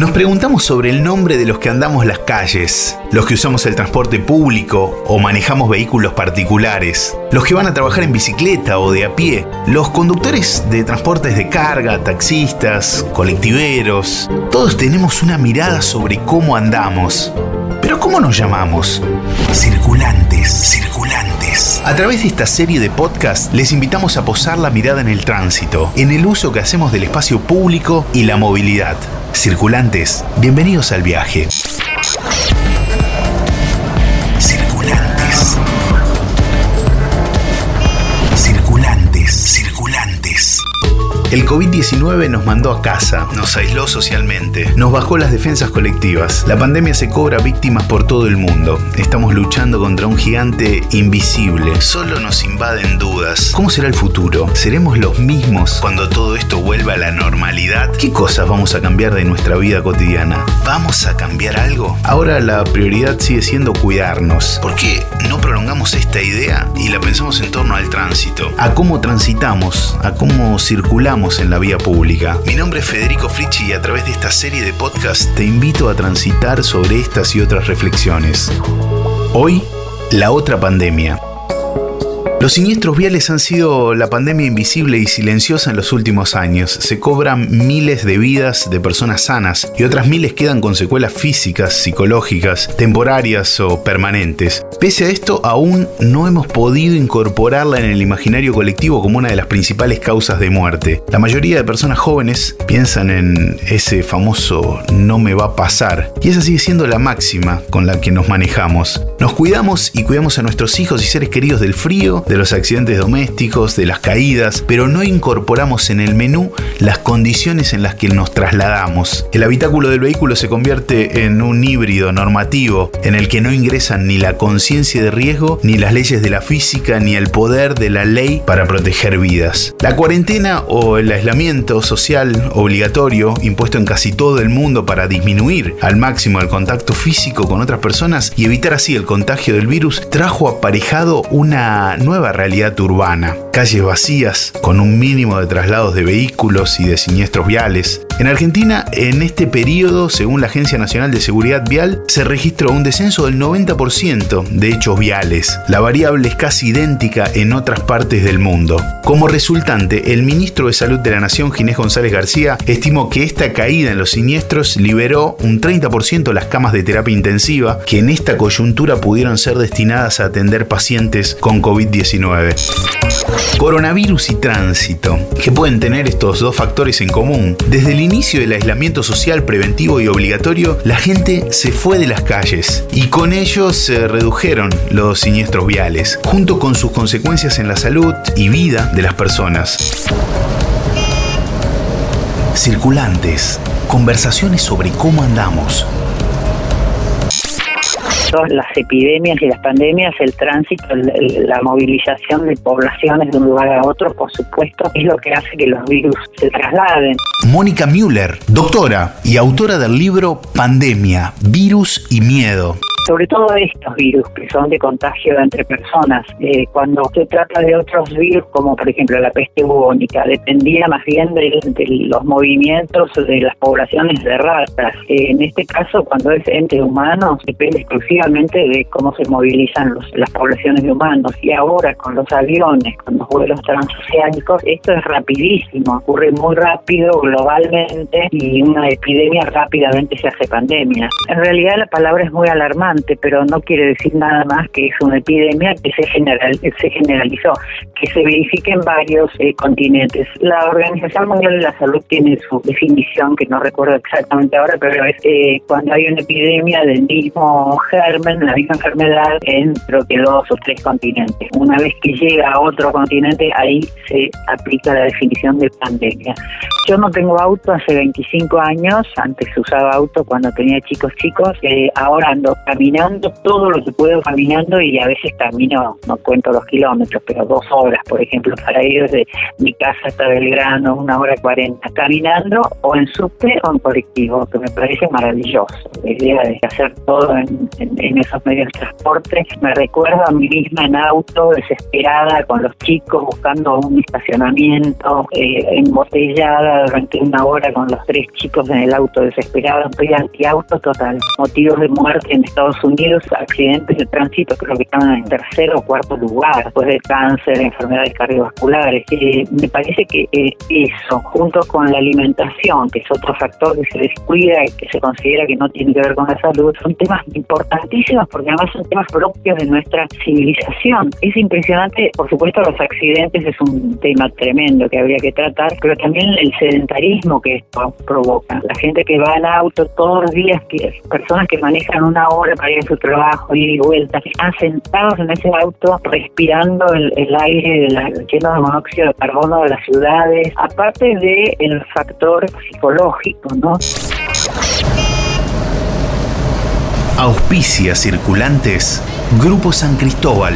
Nos preguntamos sobre el nombre de los que andamos las calles, los que usamos el transporte público o manejamos vehículos particulares, los que van a trabajar en bicicleta o de a pie, los conductores de transportes de carga, taxistas, colectiveros. Todos tenemos una mirada sobre cómo andamos. Pero ¿cómo nos llamamos? Circulantes, circulantes. A través de esta serie de podcasts les invitamos a posar la mirada en el tránsito, en el uso que hacemos del espacio público y la movilidad. Circulantes, bienvenidos al viaje. El COVID-19 nos mandó a casa, nos aisló socialmente, nos bajó las defensas colectivas. La pandemia se cobra víctimas por todo el mundo. Estamos luchando contra un gigante invisible. Solo nos invaden dudas. ¿Cómo será el futuro? ¿Seremos los mismos cuando todo esto vuelva a la normalidad? ¿Qué cosas vamos a cambiar de nuestra vida cotidiana? ¿Vamos a cambiar algo? Ahora la prioridad sigue siendo cuidarnos. ¿Por qué no prolongamos esta idea y la pensamos en torno al tránsito? A cómo transitamos, a cómo circulamos en la vía pública. Mi nombre es Federico Fritchi y a través de esta serie de podcast te invito a transitar sobre estas y otras reflexiones. Hoy, la otra pandemia. Los siniestros viales han sido la pandemia invisible y silenciosa en los últimos años. Se cobran miles de vidas de personas sanas y otras miles quedan con secuelas físicas, psicológicas, temporarias o permanentes. Pese a esto, aún no hemos podido incorporarla en el imaginario colectivo como una de las principales causas de muerte. La mayoría de personas jóvenes piensan en ese famoso no me va a pasar y esa sigue siendo la máxima con la que nos manejamos. Nos cuidamos y cuidamos a nuestros hijos y seres queridos del frío, de los accidentes domésticos, de las caídas, pero no incorporamos en el menú las condiciones en las que nos trasladamos. El habitáculo del vehículo se convierte en un híbrido normativo en el que no ingresan ni la conciencia de riesgo, ni las leyes de la física, ni el poder de la ley para proteger vidas. La cuarentena o el aislamiento social obligatorio impuesto en casi todo el mundo para disminuir al máximo el contacto físico con otras personas y evitar así el contagio del virus trajo aparejado una nueva realidad urbana. Calles vacías, con un mínimo de traslados de vehículos y de siniestros viales. En Argentina, en este periodo, según la Agencia Nacional de Seguridad Vial, se registró un descenso del 90% de hechos viales. La variable es casi idéntica en otras partes del mundo. Como resultante, el ministro de Salud de la Nación, Ginés González García, estimó que esta caída en los siniestros liberó un 30% las camas de terapia intensiva que en esta coyuntura pudieron ser destinadas a atender pacientes con COVID-19. Coronavirus y tránsito. ¿Qué pueden tener estos dos factores en común? Desde el inicio del aislamiento social preventivo y obligatorio, la gente se fue de las calles y con ello se redujeron los siniestros viales, junto con sus consecuencias en la salud y vida de las personas. Circulantes. Conversaciones sobre cómo andamos las epidemias y las pandemias, el tránsito, la movilización de poblaciones de un lugar a otro, por supuesto, es lo que hace que los virus se trasladen. Mónica Müller, doctora y autora del libro Pandemia, Virus y Miedo sobre todo estos virus que son de contagio entre personas. Eh, cuando se trata de otros virus, como por ejemplo la peste bubónica, dependía más bien de, los movimientos de las poblaciones de ratas. Eh, en este caso, cuando es entre humanos, depende exclusivamente de cómo se movilizan las poblaciones de humanos. Y ahora con los aviones, con los vuelos transoceánicos, esto es rapidísimo, ocurre muy rápido globalmente y una epidemia rápidamente se hace pandemia. En realidad la palabra es muy alarmante pero no quiere decir nada más que es una epidemia que se, general, se generalizó, que se verifica en varios eh, continentes. La Organización Mundial de la Salud tiene su definición, que no recuerdo exactamente ahora, pero es eh, cuando hay una epidemia del mismo germen, la misma enfermedad, en creo dos o tres continentes. Una vez que llega a otro continente, ahí se aplica la definición de pandemia. Yo no tengo auto hace 25 años, antes usaba auto cuando tenía chicos chicos, eh, ahora ando caminando todo lo que puedo caminando y a veces camino, no cuento los kilómetros, pero dos horas, por ejemplo, para ir de mi casa hasta Belgrano, una hora cuarenta, caminando o en subte o en colectivo, que me parece maravilloso. La idea de hacer todo en, esos medios de transporte me recuerda a mí misma en auto, desesperada, con los chicos, buscando un estacionamiento, eh, embotellada durante una hora con los tres chicos en el auto desesperados, estoy antiauto total. Motivos de muerte en Estados Unidos, accidentes de tránsito creo que están en tercer o cuarto lugar, después de cáncer, enfermedades cardiovasculares. Eh, me parece que eh, eso, junto con la alimentación, que es otro factor que se descuida y que se considera que no tiene que ver con la salud, son temas importantísimos porque además son temas propios de nuestra civilización. Es impresionante, por supuesto, los accidentes es un tema tremendo que habría que tratar, pero también el sedentarismo que esto provoca. La gente que va en auto todos los días, personas que manejan una hora para ir a su trabajo, ir y vuelta, están sentados en ese auto respirando el, aire lleno de monóxido de carbono de las ciudades, aparte de el factor psicológico, ¿no? Auspicia circulantes Grupo San Cristóbal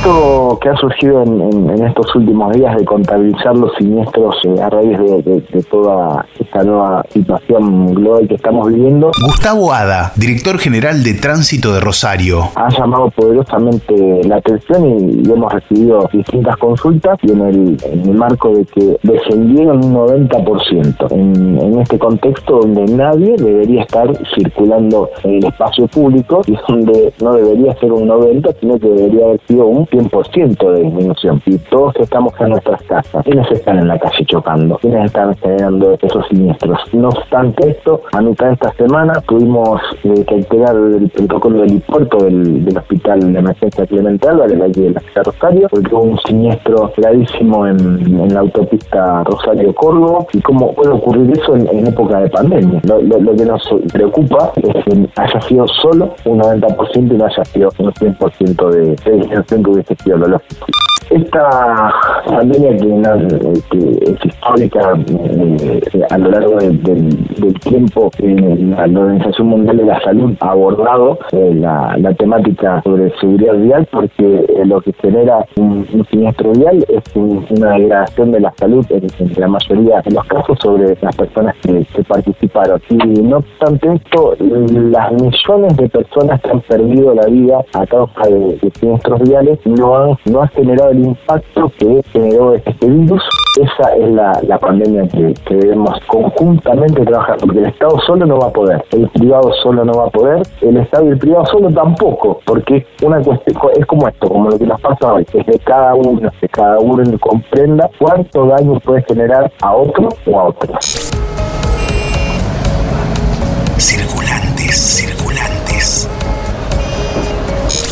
esto que ha surgido en, estos últimos días de contabilizar los siniestros eh, a raíz de, toda esta nueva situación global que estamos viviendo. Gustavo Ada, director general de Tránsito de Rosario. Ha llamado poderosamente la atención y, hemos recibido distintas consultas y en el, marco de que descendieron un 90% en, en este contexto donde nadie debería estar circulando en el espacio público y donde no debería ser un 90, sino que debería haber sido un 100% de disminución. Y todos estamos en nuestras casas. ¿Quiénes están en la calle chocando? ¿Quiénes están generando esos siniestros? No obstante esto, a mitad de esta semana tuvimos eh, que alterar el protocolo del puerto del, Hospital de Emergencia Clemente Álvarez, de la ciudad Rosario, porque hubo un siniestro gravísimo en, la autopista Rosario-Córdoba. ¿Y cómo puede ocurrir eso en, época de pandemia? Lo, que nos preocupa es que haya sido solo un 90% y no haya sido un 100% de, de que hubiese sido lo lógico. Esta pandemia que, es histórica eh, a lo largo del tiempo, eh, la Organización Mundial de la Salud ha abordado eh, la, temática sobre seguridad vial porque lo que genera un, siniestro vial es una degradación de la salud en, la mayoría de los casos sobre las personas que, participaron. Y no obstante esto, las millones de personas que han perdido la vida a causa de, de siniestros viales no han, no ha generado el impacto que generó este virus. Esa es la, pandemia que, debemos conjuntamente trabajar, porque el Estado solo no va a poder, el privado solo no va a poder, el Estado y el privado solo tampoco, porque una cuestión es como esto, como lo que nos pasa hoy, es que cada uno, que cada uno comprenda cuánto daño puede generar a otro o a otros. Circulantes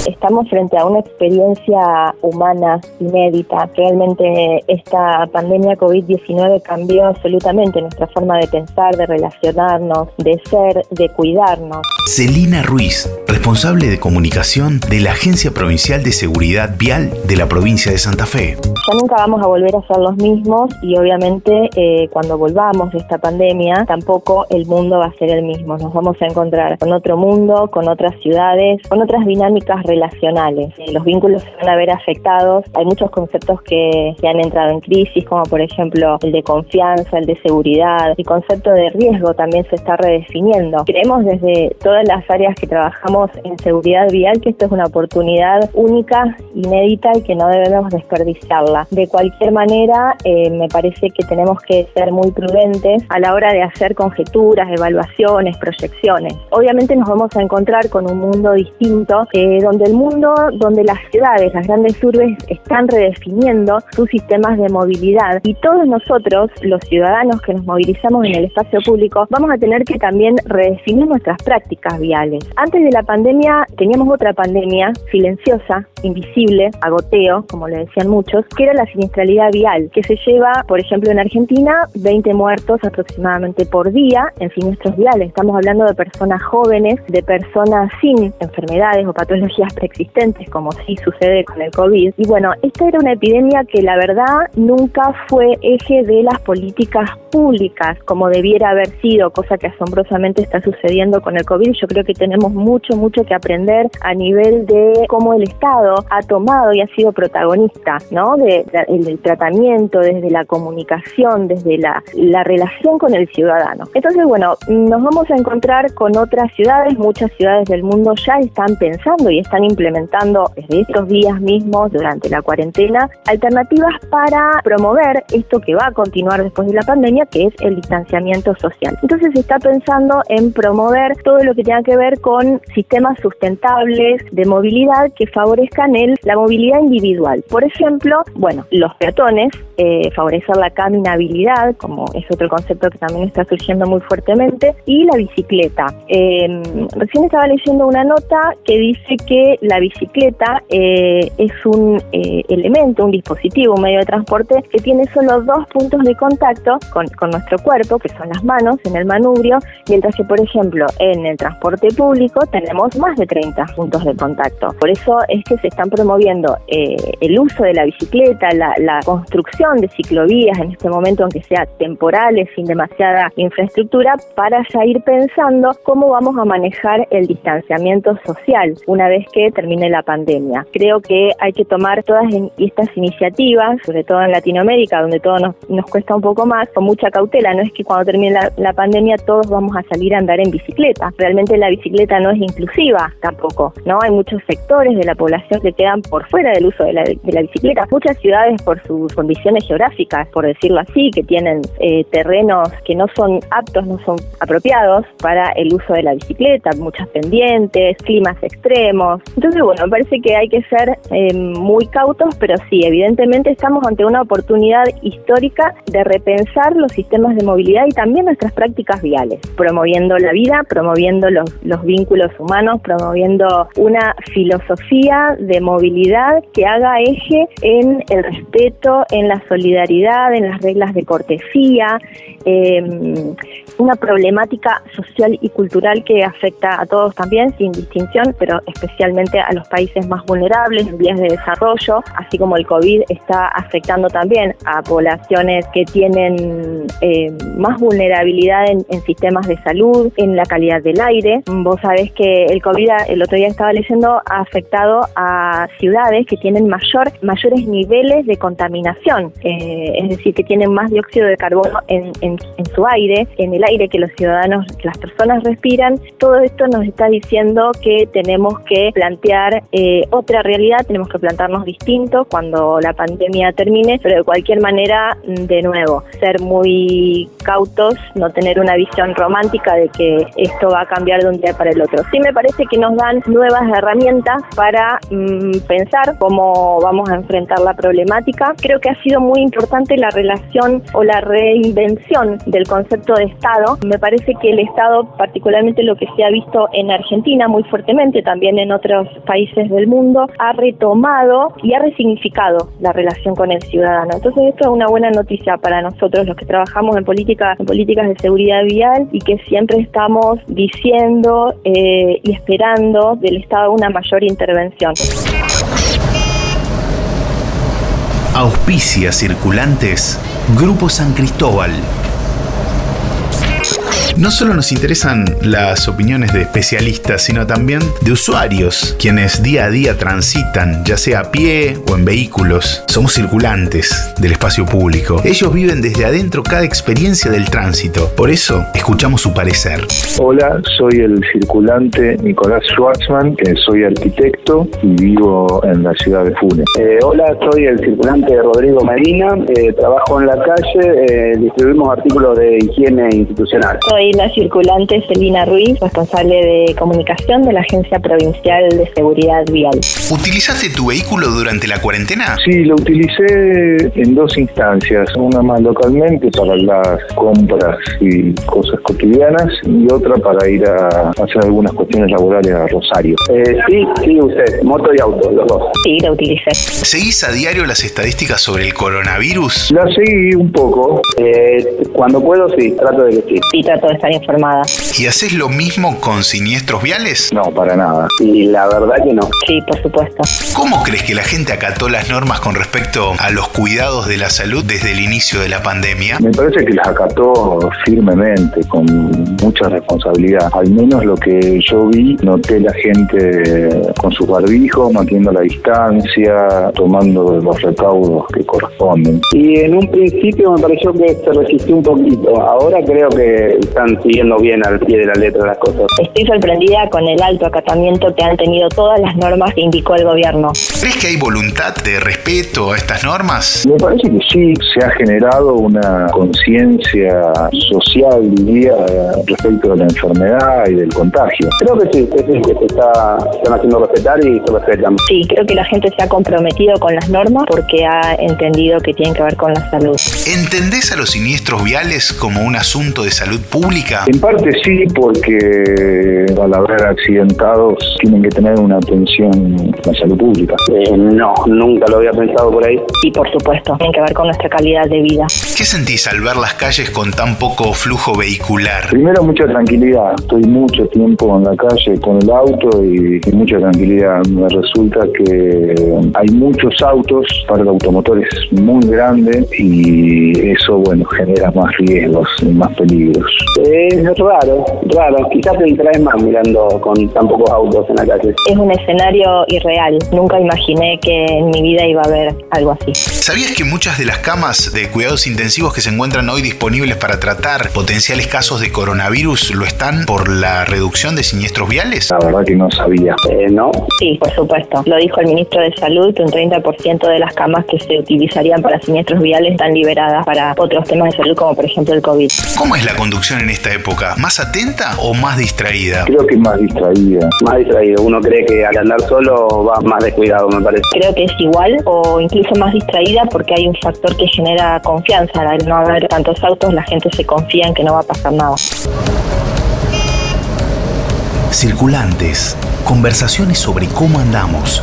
estamos frente a una experiencia humana inédita. Realmente esta pandemia COVID-19 cambió absolutamente nuestra forma de pensar, de relacionarnos, de ser, de cuidarnos. Celina Ruiz, responsable de comunicación de la Agencia Provincial de Seguridad Vial de la provincia de Santa Fe. Ya nunca vamos a volver a ser los mismos y obviamente eh, cuando volvamos de esta pandemia tampoco el mundo va a ser el mismo. Nos vamos a encontrar con otro mundo, con otras ciudades, con otras dinámicas relacionales. Eh, los vínculos se van a ver afectados. Hay muchos conceptos que, que han entrado en crisis, como por ejemplo el de confianza, el de seguridad. El concepto de riesgo también se está redefiniendo. Creemos desde todas las áreas que trabajamos en seguridad vial que esto es una oportunidad única, inédita y que no debemos desperdiciarla. De cualquier manera, eh, me parece que tenemos que ser muy prudentes a la hora de hacer conjeturas, evaluaciones, proyecciones. Obviamente nos vamos a encontrar con un mundo distinto, eh, donde el mundo, donde las ciudades, las grandes urbes están redefiniendo sus sistemas de movilidad y todos nosotros, los ciudadanos que nos movilizamos en el espacio público, vamos a tener que también redefinir nuestras prácticas viales. Antes de la pandemia teníamos otra pandemia silenciosa, invisible, agoteo, como le decían muchos, que era la siniestralidad vial, que se lleva, por ejemplo, en Argentina, 20 muertos aproximadamente por día en siniestros viales. Estamos hablando de personas jóvenes, de personas sin enfermedades o patologías preexistentes, como sí sucede con el COVID. Y bueno, esta era una epidemia que la verdad nunca fue eje de las políticas públicas, como debiera haber sido, cosa que asombrosamente está sucediendo con el COVID. Yo creo que tenemos mucho, mucho que aprender a nivel de cómo el Estado ha tomado y ha sido protagonista, ¿no? De, el tratamiento, desde la comunicación, desde la, la relación con el ciudadano. Entonces, bueno, nos vamos a encontrar con otras ciudades, muchas ciudades del mundo ya están pensando y están implementando desde estos días mismos durante la cuarentena alternativas para promover esto que va a continuar después de la pandemia, que es el distanciamiento social. Entonces se está pensando en promover todo lo que tenga que ver con sistemas sustentables de movilidad que favorezcan el, la movilidad individual. Por ejemplo, bueno, los peatones, eh, favorecer la caminabilidad, como es otro concepto que también está surgiendo muy fuertemente, y la bicicleta. Em, recién estaba leyendo una nota que dice que la bicicleta eh, es un eh, elemento, un dispositivo, un medio de transporte que tiene solo dos puntos de contacto con, con nuestro cuerpo, que son las manos en el manubrio, mientras que, por ejemplo, en el transporte público tenemos más de 30 puntos de contacto. Por eso es que se están promoviendo eh, el uso de la bicicleta, la, la construcción de ciclovías en este momento, aunque sea temporales, sin demasiada infraestructura, para ya ir pensando cómo vamos a manejar el distanciamiento social una vez que termine la pandemia. Creo que hay que tomar todas estas iniciativas, sobre todo en Latinoamérica, donde todo nos, nos cuesta un poco más, con mucha cautela. No es que cuando termine la, la pandemia todos vamos a salir a andar en bicicleta. Realmente la bicicleta no es inclusiva tampoco, ¿no? Hay muchos sectores de la población que quedan por fuera del uso de la, de la bicicleta. Muchas ciudades por sus condiciones geográficas, por decirlo así, que tienen eh, terrenos que no son aptos, no son apropiados para el uso de la bicicleta, muchas pendientes, climas extremos. Entonces, bueno, me parece que hay que ser eh, muy cautos, pero sí, evidentemente estamos ante una oportunidad histórica de repensar los sistemas de movilidad y también nuestras prácticas viales, promoviendo la vida, promoviendo los, los vínculos humanos, promoviendo una filosofía de movilidad que haga eje en el respeto, en la solidaridad, en las reglas de cortesía, eh, una problemática social y cultural que afecta a todos también, sin distinción, pero especialmente a los países más vulnerables, en vías de desarrollo, así como el COVID está afectando también a poblaciones que tienen eh, más vulnerabilidad en, sistemas de salud, en la calidad del aire. Vos sabés que el COVID, el otro día estaba leyendo, ha afectado a ciudades que tienen mayor, mayores niveles de contaminación, eh, es decir, que tienen más dióxido de carbono en, en, su aire, en el aire que los ciudadanos, las personas respiran. Todo esto nos está diciendo que tenemos que plantear eh, otra realidad, tenemos que plantarnos distinto cuando la pandemia termine, pero de cualquier manera, de nuevo, ser muy cautos, no tener una visión romántica de que esto va a cambiar de un día para el otro. Sí me parece que nos dan nuevas herramientas para mmm, pensar cómo vamos a enfrentar la problemática. Creo que ha sido muy importante la relación o la reinvención del concepto de Estado. Me parece que el Estado, particularmente lo que se ha visto en Argentina muy fuertemente, también en otros países del mundo, ha retomado y ha resignificado la relación con el ciudadano. Entonces esto es una buena noticia para nosotros los que trabajamos en políticas de seguridad vial y que siempre estamos diciendo eh, y esperando del Estado una mayor intervención. Auspicia circulantes Grupo San Cristóbal. No solo nos interesan las opiniones de especialistas, sino también de usuarios, quienes día a día transitan, ya sea a pie o en vehículos. Somos circulantes del espacio público. Ellos viven desde adentro cada experiencia del tránsito. Por eso, escuchamos su parecer. Hola, soy el circulante Nicolás Schwartzman, que soy arquitecto y vivo en la ciudad de Funes. Eh, hola, soy el circulante Rodrigo Medina, eh, trabajo en la calle, eh, distribuimos artículos de higiene institucional. Soy la circulante Celina Ruiz, responsable de comunicación de la Agencia Provincial de Seguridad Vial. ¿Utilizaste tu vehículo durante la cuarentena? Sí, lo utilicé en dos instancias, una más localmente para las compras y cosas cotidianas y otra para ir a hacer algunas cuestiones laborales a Rosario. Eh, sí, sí, usted, moto y auto, los dos. Sí, la utilicé. ¿Seguís a diario las estadísticas sobre el coronavirus? La seguí un poco. Eh, cuando puedo, sí, trato de que sí. Sí, trato de estar informada. ¿Y haces lo mismo con siniestros viales? No, para nada. Y la verdad que no. Sí, por supuesto. ¿Cómo crees que la gente acató las normas con respecto a los cuidados de la salud desde el inicio de la pandemia? Me parece que las acató firmemente, con mucha responsabilidad. Al menos lo que yo vi, noté la gente con sus barbijos, manteniendo la distancia, tomando los recaudos que corresponden. Y en un principio me pareció que se resistió un poquito. Ahora creo que están siguiendo bien al pie de la letra las cosas. Estoy sorprendida con el alto acatamiento que han tenido todas las normas que indicó el gobierno. ¿Crees que hay voluntad de respeto a estas normas? Me parece que sí, se ha generado una conciencia social, diría, respecto de la enfermedad y del contagio. Creo que sí, que sí, que se está, se están haciendo respetar y se respetan. Sí, creo que la gente se ha comprometido con las normas porque ha entendido que tienen que ver con la salud. ¿Entendés a los siniestros viales como un asunto de salud pública? En parte sí, porque al haber accidentados tienen que tener una atención en la salud pública. Eh, no, nunca lo había pensado por ahí. Y por supuesto, tienen que ver con nuestra calidad de vida. ¿Qué sentís al ver las calles con tan poco flujo vehicular? Primero mucha tranquilidad, estoy mucho tiempo en la calle con el auto y, y mucha tranquilidad. Me resulta que hay muchos autos, para el automotor es muy grande y eso bueno genera más riesgos y más peligros. Es raro, raro. Quizás te distraes más mirando con tan pocos autos en la calle. Es un escenario irreal. Nunca imaginé que en mi vida iba a haber algo así. ¿Sabías que muchas de las camas de cuidados intensivos que se encuentran hoy disponibles para tratar potenciales casos de coronavirus lo están por la reducción de siniestros viales? La verdad que no sabía. Eh, no, Sí, por supuesto. Lo dijo el ministro de Salud que un 30% de las camas que se utilizarían para siniestros viales están liberadas para otros temas de salud como por ejemplo el COVID. ¿Cómo es la conducción en esta época? ¿Más atenta o más distraída? Creo que es más distraída. más distraído. Uno cree que al andar solo va más descuidado, me parece. Creo que es igual o incluso más distraída porque hay un factor que genera confianza. Al no haber tantos autos, la gente se confía en que no va a pasar nada. Circulantes. Conversaciones sobre cómo andamos.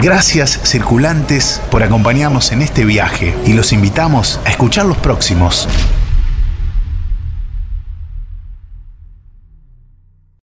Gracias, circulantes, por acompañarnos en este viaje y los invitamos a escuchar los próximos.